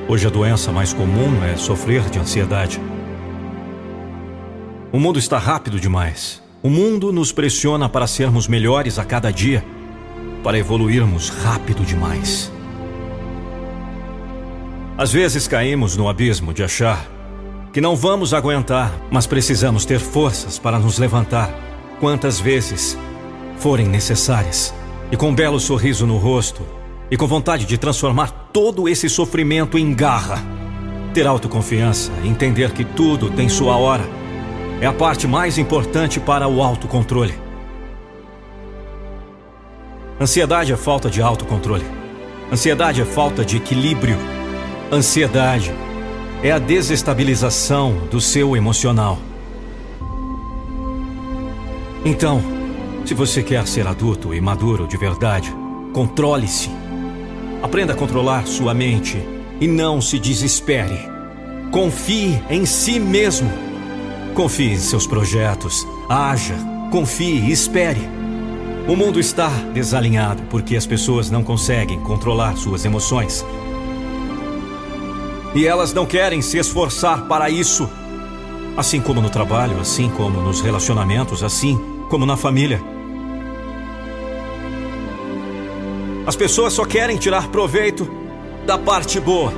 Hoje a doença mais comum é sofrer de ansiedade. O mundo está rápido demais. O mundo nos pressiona para sermos melhores a cada dia para evoluirmos rápido demais. Às vezes caímos no abismo de achar que não vamos aguentar, mas precisamos ter forças para nos levantar quantas vezes forem necessárias. E com um belo sorriso no rosto e com vontade de transformar todo esse sofrimento em garra. Ter autoconfiança e entender que tudo tem sua hora é a parte mais importante para o autocontrole. Ansiedade é falta de autocontrole. Ansiedade é falta de equilíbrio. Ansiedade é a desestabilização do seu emocional. Então, se você quer ser adulto e maduro de verdade, controle-se. Aprenda a controlar sua mente e não se desespere. Confie em si mesmo. Confie em seus projetos. Haja, confie e espere. O mundo está desalinhado porque as pessoas não conseguem controlar suas emoções. E elas não querem se esforçar para isso. Assim como no trabalho, assim como nos relacionamentos, assim como na família. As pessoas só querem tirar proveito da parte boa.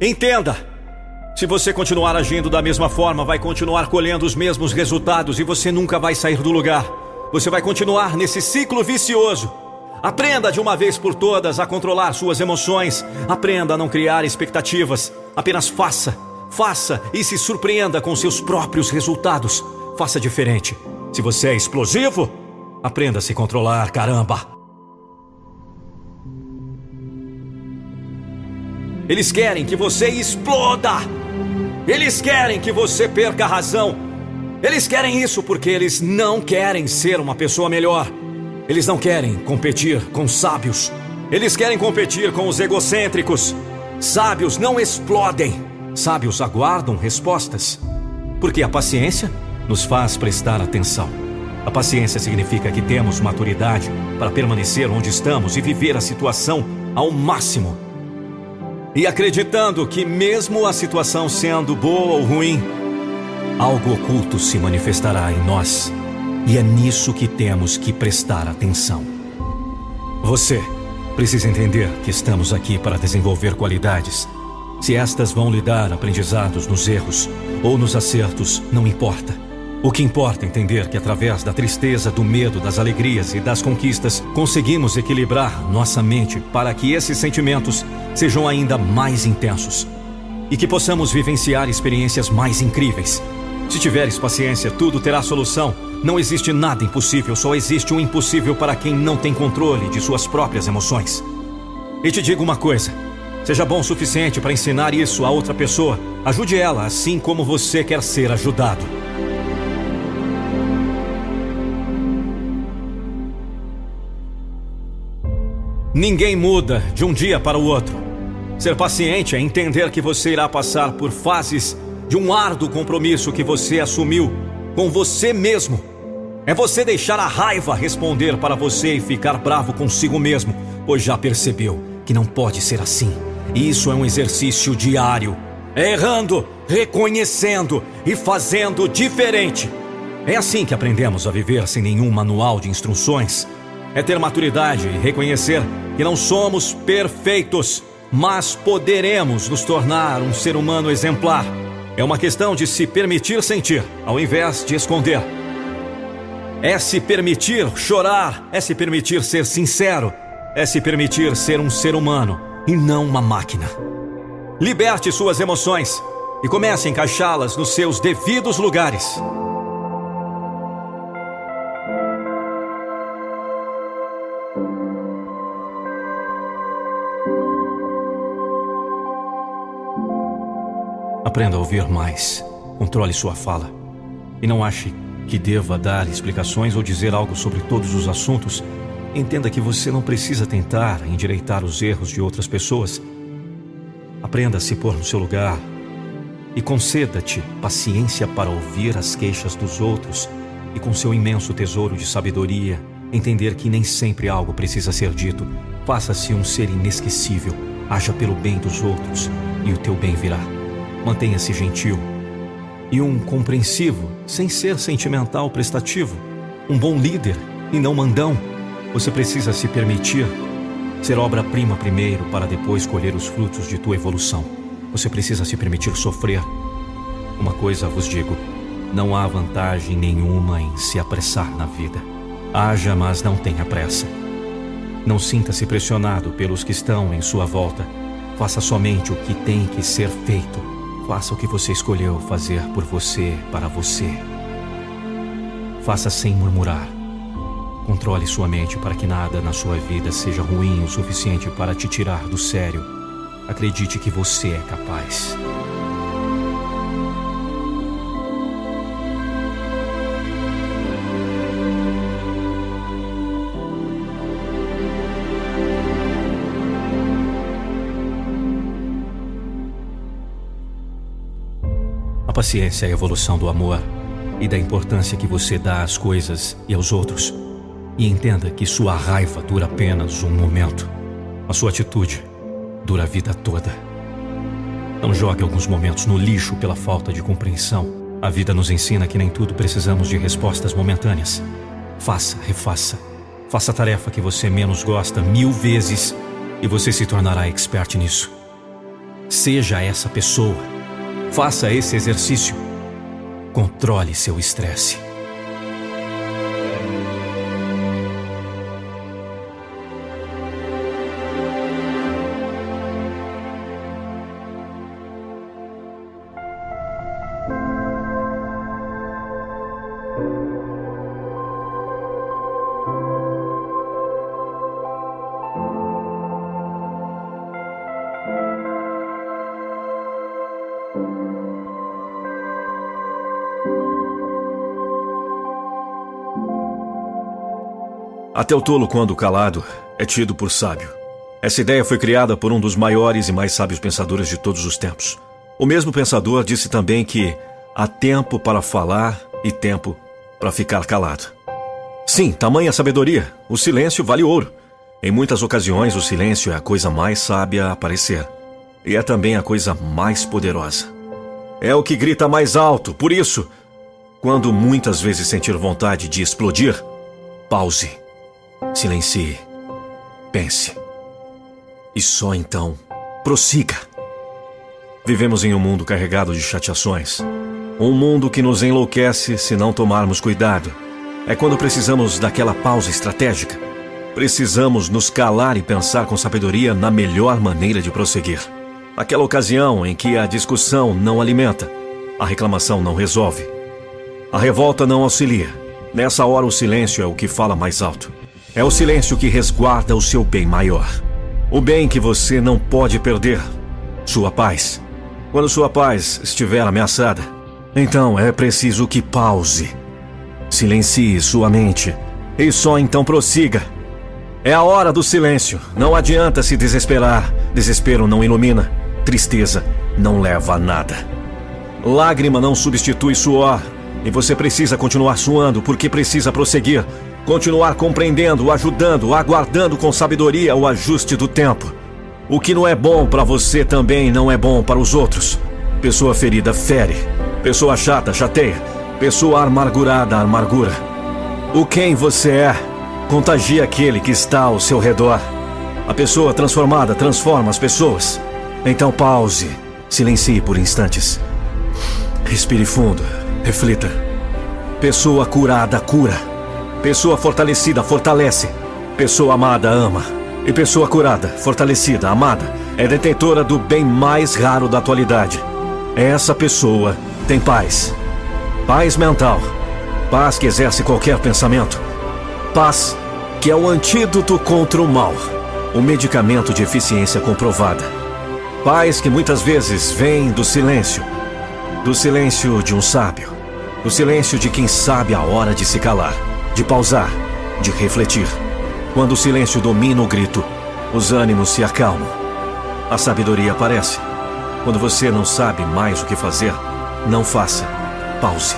Entenda! Se você continuar agindo da mesma forma, vai continuar colhendo os mesmos resultados e você nunca vai sair do lugar. Você vai continuar nesse ciclo vicioso. Aprenda de uma vez por todas a controlar suas emoções. Aprenda a não criar expectativas. Apenas faça, faça e se surpreenda com seus próprios resultados. Faça diferente. Se você é explosivo, aprenda a se controlar, caramba. Eles querem que você exploda. Eles querem que você perca a razão. Eles querem isso porque eles não querem ser uma pessoa melhor. Eles não querem competir com sábios. Eles querem competir com os egocêntricos. Sábios não explodem. Sábios aguardam respostas. Porque a paciência nos faz prestar atenção. A paciência significa que temos maturidade para permanecer onde estamos e viver a situação ao máximo e acreditando que, mesmo a situação sendo boa ou ruim, algo oculto se manifestará em nós. E é nisso que temos que prestar atenção. Você precisa entender que estamos aqui para desenvolver qualidades. Se estas vão lhe dar aprendizados nos erros ou nos acertos, não importa. O que importa entender que através da tristeza, do medo, das alegrias e das conquistas, conseguimos equilibrar nossa mente para que esses sentimentos sejam ainda mais intensos e que possamos vivenciar experiências mais incríveis. Se tiveres paciência, tudo terá solução. Não existe nada impossível, só existe um impossível para quem não tem controle de suas próprias emoções. E te digo uma coisa: seja bom o suficiente para ensinar isso a outra pessoa. Ajude ela assim como você quer ser ajudado. Ninguém muda de um dia para o outro. Ser paciente é entender que você irá passar por fases de um árduo compromisso que você assumiu com você mesmo. É você deixar a raiva responder para você e ficar bravo consigo mesmo, pois já percebeu que não pode ser assim. Isso é um exercício diário. É errando, reconhecendo e fazendo diferente. É assim que aprendemos a viver sem nenhum manual de instruções é ter maturidade e reconhecer que não somos perfeitos, mas poderemos nos tornar um ser humano exemplar. É uma questão de se permitir sentir, ao invés de esconder. É se permitir chorar, é se permitir ser sincero, é se permitir ser um ser humano e não uma máquina. Liberte suas emoções e comece a encaixá-las nos seus devidos lugares. Aprenda a ouvir mais. Controle sua fala. E não ache que deva dar explicações ou dizer algo sobre todos os assuntos. Entenda que você não precisa tentar endireitar os erros de outras pessoas. Aprenda a se pôr no seu lugar e conceda-te paciência para ouvir as queixas dos outros e, com seu imenso tesouro de sabedoria, entender que nem sempre algo precisa ser dito. Faça-se um ser inesquecível, haja pelo bem dos outros e o teu bem virá. Mantenha-se gentil e um compreensivo, sem ser sentimental prestativo. Um bom líder e não mandão. Você precisa se permitir ser obra-prima primeiro para depois colher os frutos de tua evolução. Você precisa se permitir sofrer. Uma coisa vos digo: não há vantagem nenhuma em se apressar na vida. Haja, mas não tenha pressa. Não sinta-se pressionado pelos que estão em sua volta. Faça somente o que tem que ser feito Faça o que você escolheu fazer por você, para você. Faça sem murmurar. Controle sua mente para que nada na sua vida seja ruim o suficiente para te tirar do sério. Acredite que você é capaz. Paciência é a evolução do amor e da importância que você dá às coisas e aos outros. E entenda que sua raiva dura apenas um momento. A sua atitude dura a vida toda. Não jogue alguns momentos no lixo pela falta de compreensão. A vida nos ensina que nem tudo precisamos de respostas momentâneas. Faça, refaça. Faça a tarefa que você menos gosta mil vezes e você se tornará expert nisso. Seja essa pessoa Faça esse exercício. Controle seu estresse. Até o tolo, quando calado, é tido por sábio. Essa ideia foi criada por um dos maiores e mais sábios pensadores de todos os tempos. O mesmo pensador disse também que há tempo para falar e tempo para ficar calado. Sim, tamanha sabedoria, o silêncio vale ouro. Em muitas ocasiões, o silêncio é a coisa mais sábia a aparecer. E é também a coisa mais poderosa. É o que grita mais alto, por isso, quando muitas vezes sentir vontade de explodir, pause Silencie. Pense. E só então prossiga. Vivemos em um mundo carregado de chateações. Um mundo que nos enlouquece se não tomarmos cuidado. É quando precisamos daquela pausa estratégica. Precisamos nos calar e pensar com sabedoria na melhor maneira de prosseguir. Aquela ocasião em que a discussão não alimenta, a reclamação não resolve, a revolta não auxilia. Nessa hora, o silêncio é o que fala mais alto. É o silêncio que resguarda o seu bem maior. O bem que você não pode perder. Sua paz. Quando sua paz estiver ameaçada, então é preciso que pause. Silencie sua mente e só então prossiga. É a hora do silêncio. Não adianta se desesperar. Desespero não ilumina. Tristeza não leva a nada. Lágrima não substitui suor. E você precisa continuar suando porque precisa prosseguir Continuar compreendendo, ajudando, aguardando com sabedoria o ajuste do tempo. O que não é bom para você também não é bom para os outros. Pessoa ferida fere. Pessoa chata chateia. Pessoa amargurada amargura. O quem você é contagia aquele que está ao seu redor. A pessoa transformada transforma as pessoas. Então pause, silencie por instantes. Respire fundo, reflita. Pessoa curada cura. Pessoa fortalecida fortalece. Pessoa amada ama. E pessoa curada, fortalecida, amada, é detentora do bem mais raro da atualidade. Essa pessoa tem paz. Paz mental. Paz que exerce qualquer pensamento. Paz que é o antídoto contra o mal. O medicamento de eficiência comprovada. Paz que muitas vezes vem do silêncio. Do silêncio de um sábio. Do silêncio de quem sabe a hora de se calar, de pausar, de refletir. Quando o silêncio domina o grito, os ânimos se acalmam. A sabedoria aparece. Quando você não sabe mais o que fazer, não faça. Pause.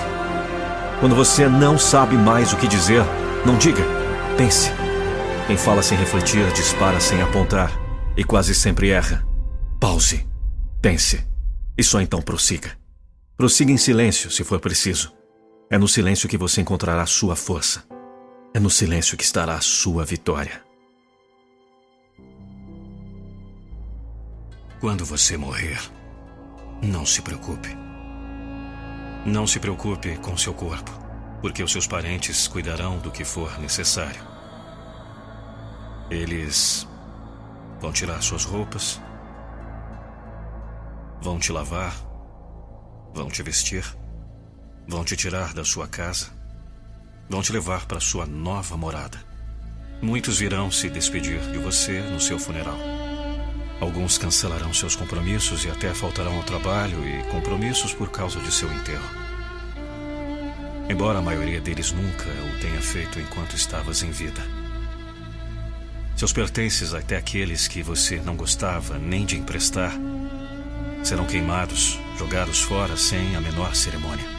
Quando você não sabe mais o que dizer, não diga. Pense. Quem fala sem refletir dispara sem apontar e quase sempre erra. Pause. Pense. E só então prossiga. Prossiga em silêncio se for preciso. É no silêncio que você encontrará sua força. É no silêncio que estará a sua vitória. Quando você morrer, não se preocupe. Não se preocupe com seu corpo, porque os seus parentes cuidarão do que for necessário. Eles vão tirar suas roupas, vão te lavar, vão te vestir, vão te tirar da sua casa Vão te levar para sua nova morada. Muitos virão se despedir de você no seu funeral. Alguns cancelarão seus compromissos e até faltarão ao trabalho e compromissos por causa de seu enterro. Embora a maioria deles nunca o tenha feito enquanto estavas em vida. Seus pertences, até aqueles que você não gostava nem de emprestar, serão queimados, jogados fora sem a menor cerimônia.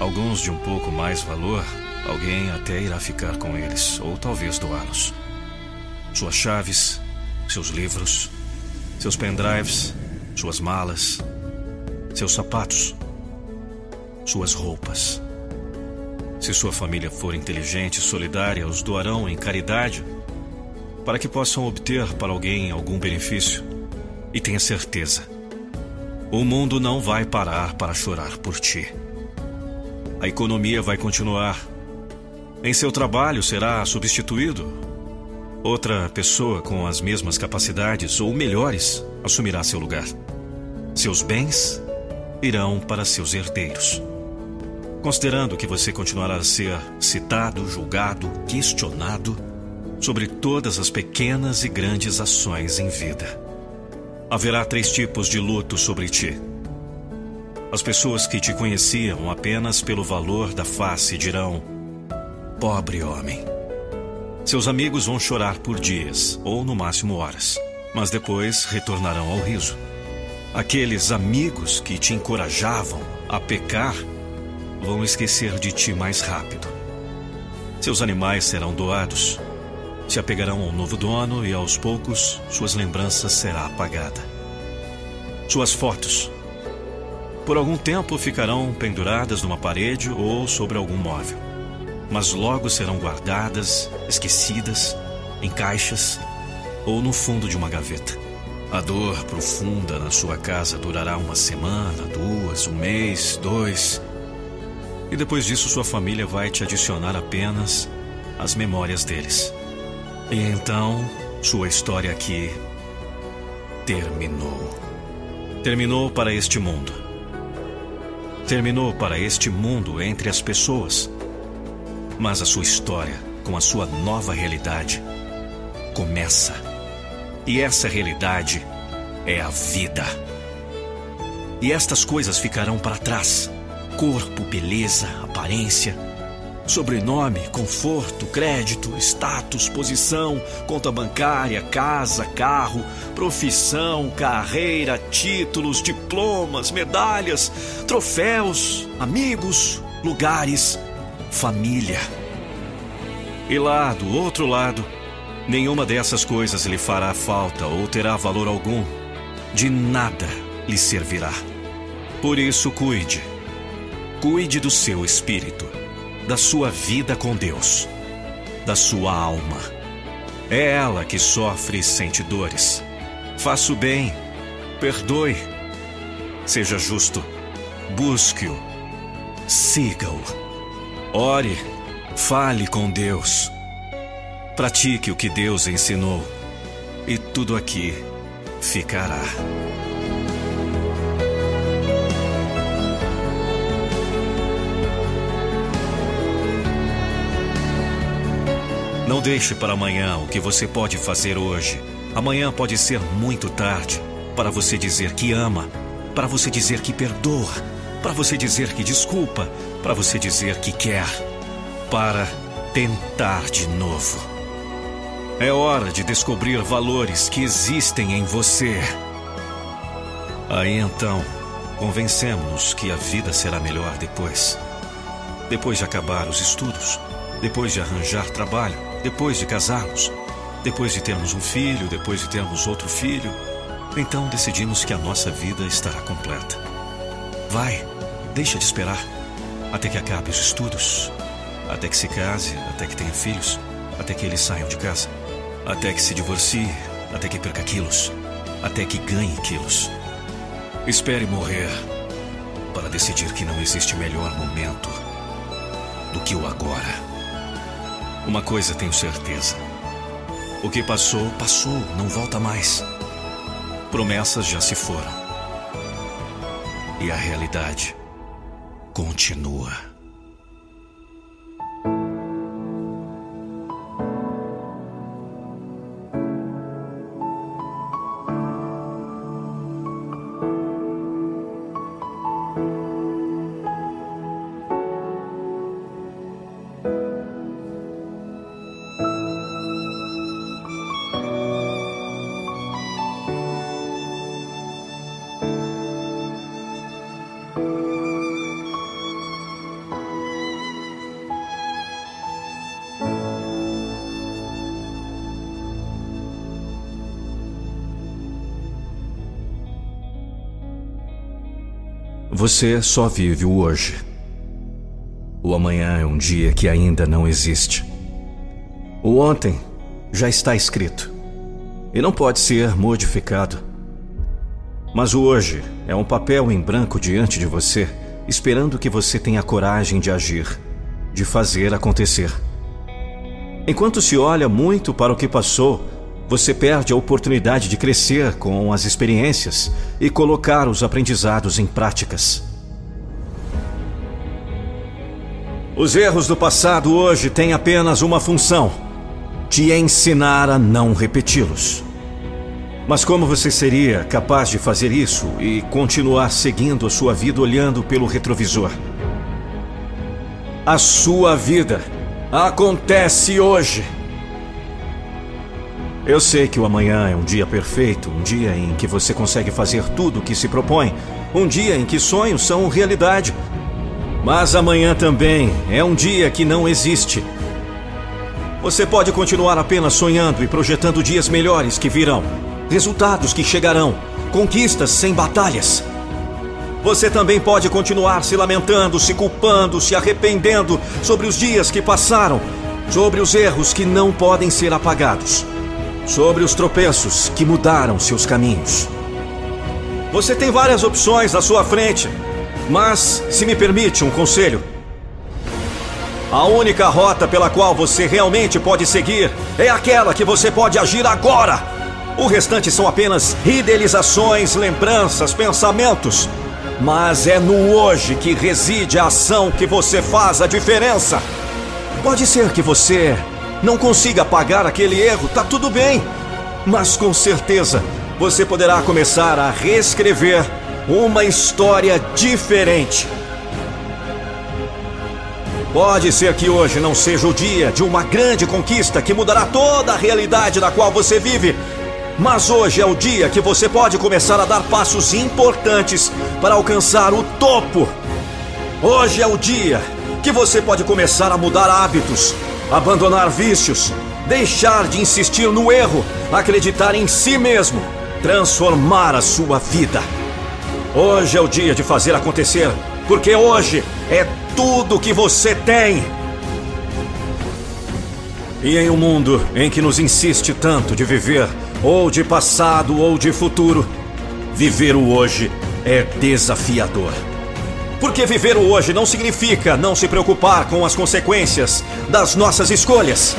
Alguns de um pouco mais valor Alguém até irá ficar com eles, ou talvez doá-los. Suas chaves, seus livros, seus pendrives, suas malas, seus sapatos, suas roupas. Se sua família for inteligente e solidária, os doarão em caridade para que possam obter para alguém algum benefício. E tenha certeza, o mundo não vai parar para chorar por ti. A economia vai continuar em seu trabalho será substituído. Outra pessoa com as mesmas capacidades ou melhores assumirá seu lugar. Seus bens irão para seus herdeiros. Considerando que você continuará a ser citado, julgado, questionado sobre todas as pequenas e grandes ações em vida. Haverá três tipos de luto sobre ti. As pessoas que te conheciam apenas pelo valor da face dirão: Pobre homem. Seus amigos vão chorar por dias, ou no máximo horas, mas depois retornarão ao riso. Aqueles amigos que te encorajavam a pecar vão esquecer de ti mais rápido. Seus animais serão doados, se apegarão ao novo dono e aos poucos suas lembranças será apagada. Suas fotos, por algum tempo, ficarão penduradas numa parede ou sobre algum móvel mas logo serão guardadas, esquecidas, em caixas ou no fundo de uma gaveta. A dor profunda na sua casa durará uma semana, duas, um mês, dois. E depois disso, sua família vai te adicionar apenas as memórias deles. E então, sua história aqui terminou. Terminou para este mundo. Terminou para este mundo entre as pessoas mas a sua história, com a sua nova realidade, começa. E essa realidade é a vida. E estas coisas ficarão para trás: corpo, beleza, aparência, sobrenome, conforto, crédito, status, posição, conta bancária, casa, carro, profissão, carreira, títulos, diplomas, medalhas, troféus, amigos, lugares família. E lá, do outro lado, nenhuma dessas coisas lhe fará falta ou terá valor algum. De nada lhe servirá. Por isso, cuide. Cuide do seu espírito, da sua vida com Deus, da sua alma. É ela que sofre e sente dores. Faça o bem, perdoe, seja justo, busque-o, siga-o. Ore, fale com Deus. Pratique o que Deus ensinou. e tudo aqui ficará. Não deixe para amanhã o que você pode fazer hoje. Amanhã pode ser muito tarde para você dizer que ama, para você dizer que perdoa, para você dizer que desculpa, para você dizer que quer, para tentar de novo. É hora de descobrir valores que existem em você. Aí então, convencemos-nos que a vida será melhor depois. Depois de acabar os estudos, depois de arranjar trabalho, depois de casarmos, depois de termos um filho, depois de termos outro filho, então decidimos que a nossa vida estará completa. Vai, deixa de esperar até que acabe os estudos, até que se case, até que tenha filhos, até que eles saiam de casa, até que se divorcie, até que perca quilos, até que ganhe quilos. Espere morrer para decidir que não existe melhor momento do que o agora. Uma coisa tenho certeza: o que passou, passou, não volta mais. Promessas já se foram. E a realidade continua. Você só vive o hoje. O amanhã é um dia que ainda não existe. O ontem já está escrito e não pode ser modificado. Mas o hoje é um papel em branco diante de você, esperando que você tenha coragem de agir, de fazer acontecer. Enquanto se olha muito para o que passou, você perde a oportunidade de crescer com as experiências e colocar os aprendizados em práticas. Os erros do passado hoje têm apenas uma função: te ensinar a não repeti-los. Mas como você seria capaz de fazer isso e continuar seguindo a sua vida olhando pelo retrovisor? A sua vida acontece hoje. Eu sei que o amanhã é um dia perfeito, um dia em que você consegue fazer tudo o que se propõe, um dia em que sonhos são realidade. Mas amanhã também é um dia que não existe. Você pode continuar apenas sonhando e projetando dias melhores que virão, resultados que chegarão, conquistas sem batalhas. Você também pode continuar se lamentando, se culpando, se arrependendo sobre os dias que passaram, sobre os erros que não podem ser apagados sobre os tropeços que mudaram seus caminhos. Você tem várias opções à sua frente, mas, se me permite um conselho, a única rota pela qual você realmente pode seguir é aquela que você pode agir agora. O restante são apenas idealizações, lembranças, pensamentos. Mas é no hoje que reside a ação que você faz a diferença. Pode ser que você não consiga apagar aquele erro, tá tudo bem. Mas com certeza você poderá começar a reescrever uma história diferente. Pode ser que hoje não seja o dia de uma grande conquista que mudará toda a realidade na qual você vive. Mas hoje é o dia que você pode começar a dar passos importantes para alcançar o topo. Hoje é o dia que você pode começar a mudar hábitos, abandonar vícios, deixar de insistir no erro, acreditar em si mesmo, transformar a sua vida. Hoje é o dia de fazer acontecer, porque hoje é tudo que você tem. E em um mundo em que nos insiste tanto de viver, ou de passado ou de futuro, viver o hoje é desafiador. Porque viver o hoje não significa não se preocupar com as consequências das nossas escolhas.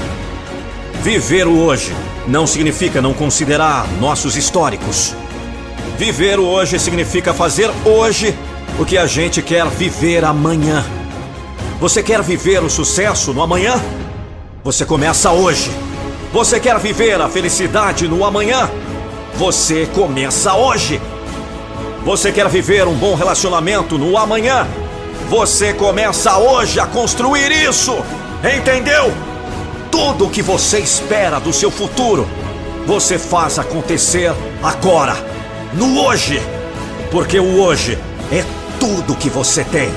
Viver o hoje não significa não considerar nossos históricos. Viver o hoje significa fazer hoje o que a gente quer viver amanhã. Você quer viver o sucesso no amanhã? Você começa hoje. Você quer viver a felicidade no amanhã? Você começa hoje. Você quer viver um bom relacionamento no amanhã? Você começa hoje a construir isso. Entendeu? Tudo o que você espera do seu futuro, você faz acontecer agora, no hoje. Porque o hoje é tudo que você tem.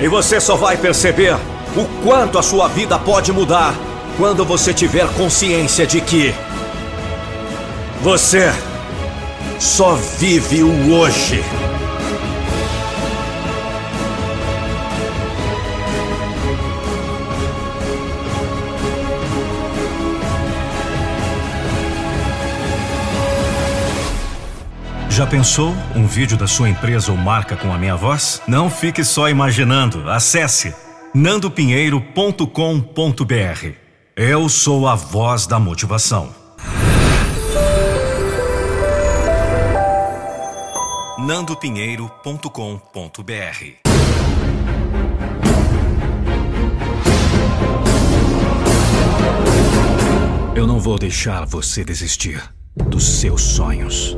E você só vai perceber o quanto a sua vida pode mudar quando você tiver consciência de que você só vive o hoje. Já pensou um vídeo da sua empresa ou marca com a minha voz? Não fique só imaginando. Acesse nandopinheiro.com.br. Eu sou a voz da motivação. nandopinheiro.com.br Eu não vou deixar você desistir dos seus sonhos.